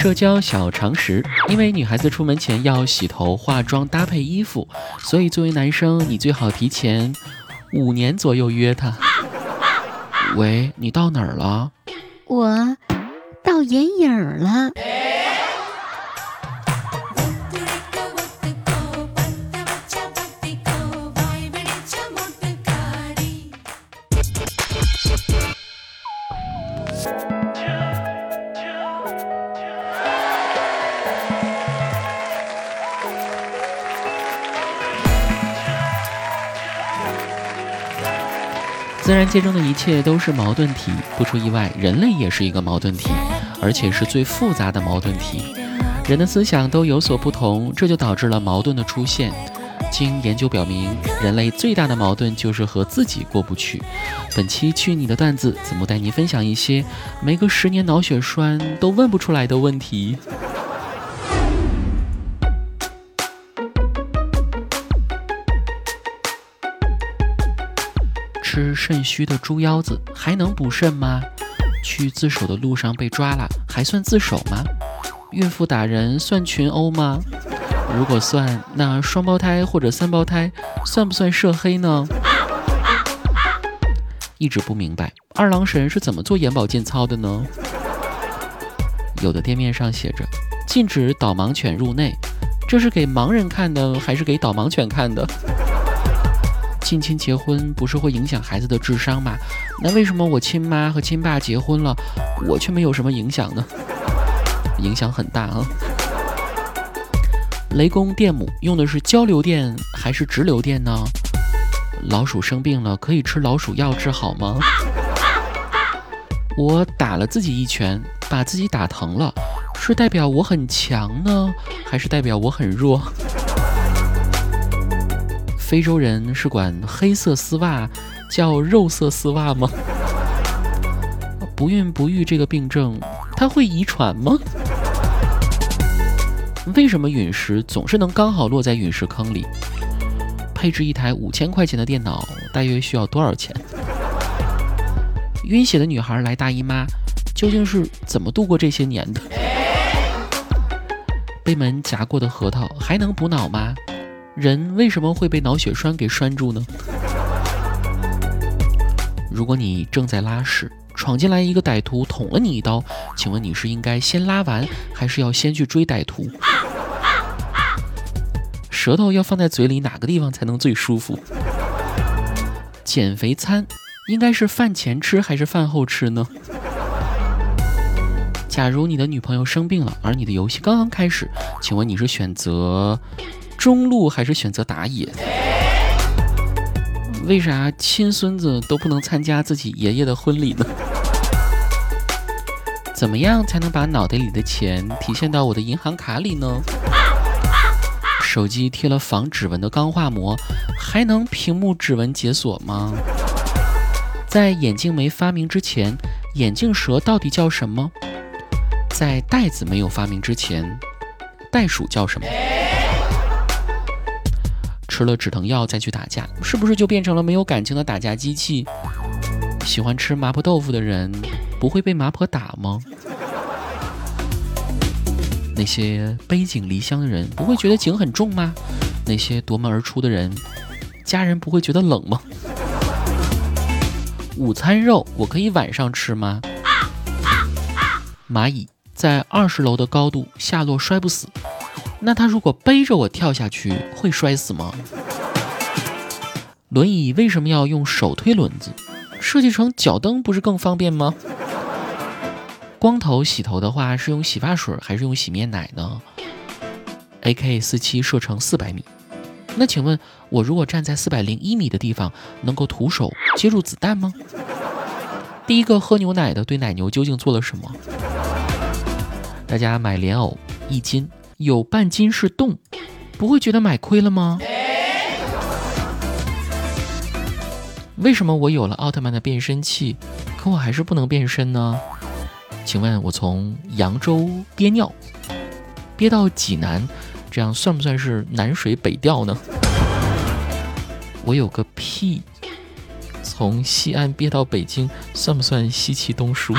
社交小常识：因为女孩子出门前要洗头、化妆、搭配衣服，所以作为男生，你最好提前五年左右约她。喂，你到哪儿了？我到眼影儿了。自然界中的一切都是矛盾体，不出意外，人类也是一个矛盾体，而且是最复杂的矛盾体。人的思想都有所不同，这就导致了矛盾的出现。经研究表明，人类最大的矛盾就是和自己过不去。本期去你的段子，子木带你分享一些没个十年脑血栓都问不出来的问题。吃肾虚的猪腰子还能补肾吗？去自首的路上被抓了，还算自首吗？孕妇打人算群殴吗？如果算，那双胞胎或者三胞胎算不算涉黑呢？一直不明白二郎神是怎么做眼保健操的呢？有的店面上写着禁止导盲犬入内，这是给盲人看的还是给导盲犬看的？近亲结婚不是会影响孩子的智商吗？那为什么我亲妈和亲爸结婚了，我却没有什么影响呢？影响很大啊！雷公电母用的是交流电还是直流电呢？老鼠生病了可以吃老鼠药治好吗？我打了自己一拳，把自己打疼了，是代表我很强呢，还是代表我很弱？非洲人是管黑色丝袜叫肉色丝袜吗？不孕不育这个病症，它会遗传吗？为什么陨石总是能刚好落在陨石坑里？配置一台五千块钱的电脑大约需要多少钱？晕血的女孩来大姨妈，究竟是怎么度过这些年的？被门夹过的核桃还能补脑吗？人为什么会被脑血栓给拴住呢？如果你正在拉屎，闯进来一个歹徒捅了你一刀，请问你是应该先拉完，还是要先去追歹徒？舌头要放在嘴里哪个地方才能最舒服？减肥餐应该是饭前吃还是饭后吃呢？假如你的女朋友生病了，而你的游戏刚刚开始，请问你是选择？中路还是选择打野？为啥亲孙子都不能参加自己爷爷的婚礼呢？怎么样才能把脑袋里的钱体现到我的银行卡里呢？手机贴了防指纹的钢化膜，还能屏幕指纹解锁吗？在眼镜没发明之前，眼镜蛇到底叫什么？在袋子没有发明之前，袋鼠叫什么？吃了止疼药再去打架，是不是就变成了没有感情的打架机器？喜欢吃麻婆豆腐的人不会被麻婆打吗？那些背井离乡的人不会觉得井很重吗？那些夺门而出的人，家人不会觉得冷吗？午餐肉我可以晚上吃吗？蚂蚁在二十楼的高度下落摔不死。那他如果背着我跳下去，会摔死吗？轮椅为什么要用手推轮子？设计成脚蹬不是更方便吗？光头洗头的话是用洗发水还是用洗面奶呢？AK 四七射程四百米，那请问我如果站在四百零一米的地方，能够徒手接住子弹吗？第一个喝牛奶的对奶牛究竟做了什么？大家买莲藕一斤。有半斤是洞，不会觉得买亏了吗？为什么我有了奥特曼的变身器，可我还是不能变身呢？请问，我从扬州憋尿憋到济南，这样算不算是南水北调呢？我有个屁，从西安憋到北京，算不算西气东输？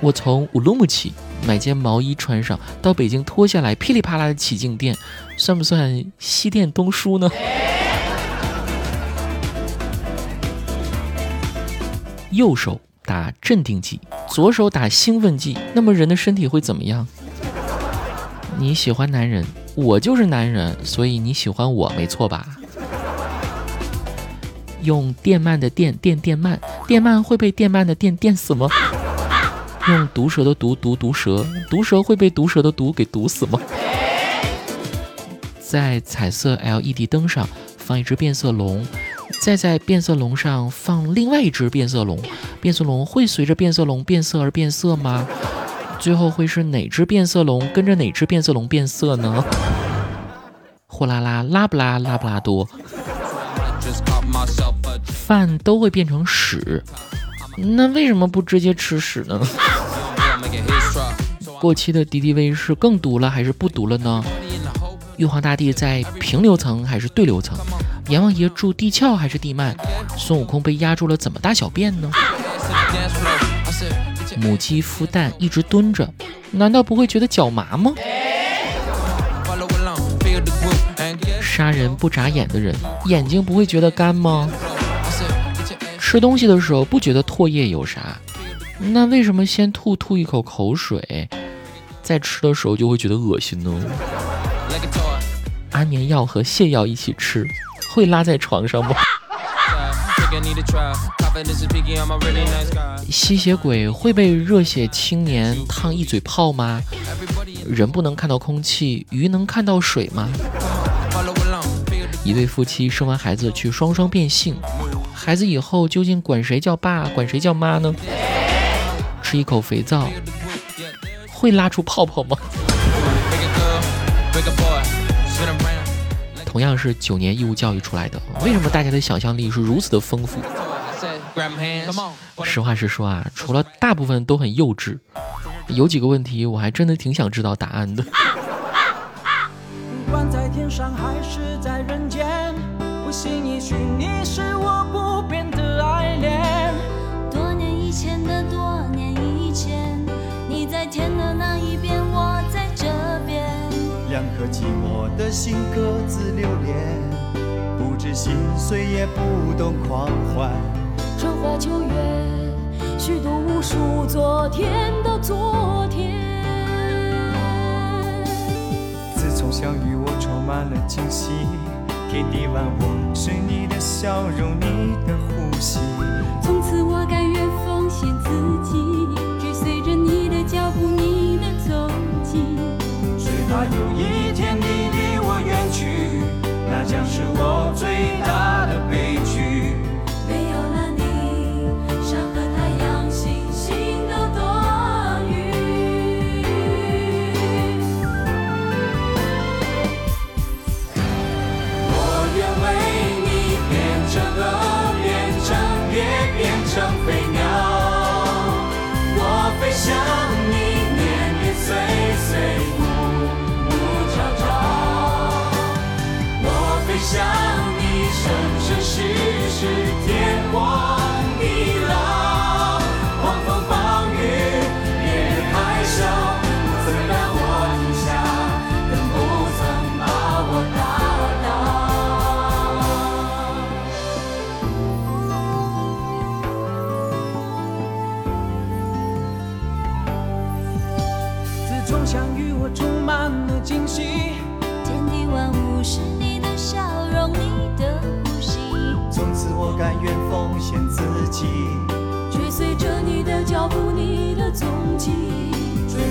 我从乌鲁木齐买件毛衣穿上，到北京脱下来，噼里啪啦的起静电，算不算西电东输呢？右手打镇定剂，左手打兴奋剂，那么人的身体会怎么样？你喜欢男人，我就是男人，所以你喜欢我，没错吧？用电鳗的电电电鳗，电鳗会被电鳗的电电死吗？用毒蛇的毒毒毒蛇，毒蛇会被毒蛇的毒给毒死吗？在彩色 LED 灯上放一只变色龙，再在变色龙上放另外一只变色龙，变色龙会随着变色龙变色而变色吗？最后会是哪只变色龙跟着哪只变色龙变色呢？货拉拉拉布拉拉布拉多。饭都会变成屎，那为什么不直接吃屎呢？过期的敌敌畏是更毒了还是不毒了呢？玉皇大帝在平流层还是对流层？阎王爷住地壳还是地幔？孙悟空被压住了怎么大小便呢？母鸡孵蛋一直蹲着，难道不会觉得脚麻吗？杀人不眨眼的人，眼睛不会觉得干吗？吃东西的时候不觉得唾液有啥，那为什么先吐吐一口口水，再吃的时候就会觉得恶心呢？安眠药和泻药一起吃，会拉在床上吗？吸血鬼会被热血青年烫一嘴泡吗？人不能看到空气，鱼能看到水吗？一对夫妻生完孩子去双双变性，孩子以后究竟管谁叫爸，管谁叫妈呢？吃一口肥皂会拉出泡泡吗？同样是九年义务教育出来的，为什么大家的想象力是如此的丰富？实话实说啊，除了大部分都很幼稚，有几个问题我还真的挺想知道答案的。寂寞的心各自留恋，不知心碎也不懂狂欢。春花秋月，虚度无数昨天的昨天。自从相遇，我充满了惊喜，天地万物是你的笑容，你的呼吸。从此我甘愿奉献自己，将是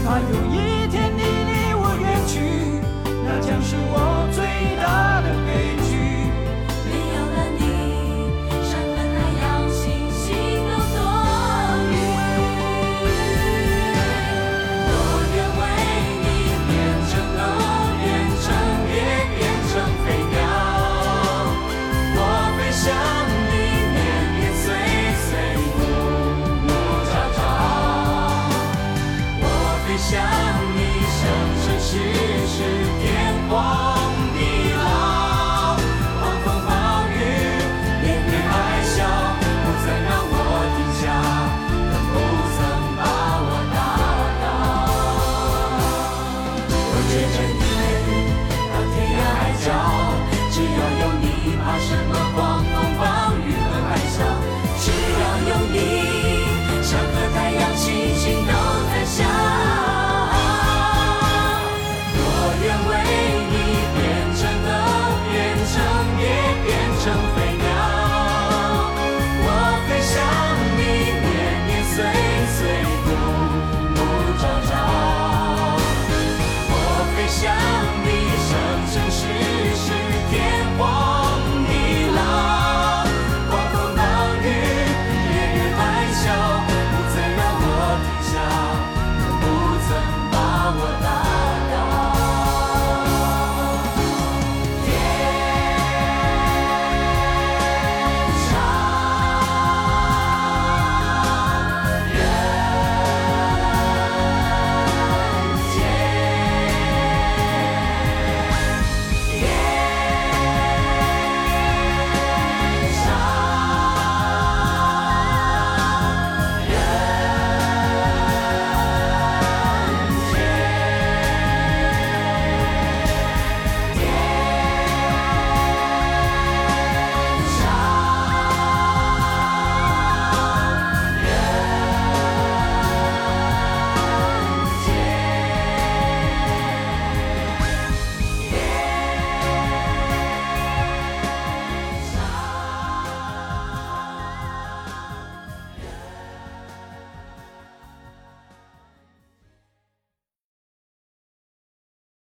怕有一天你离我远去，那将是我。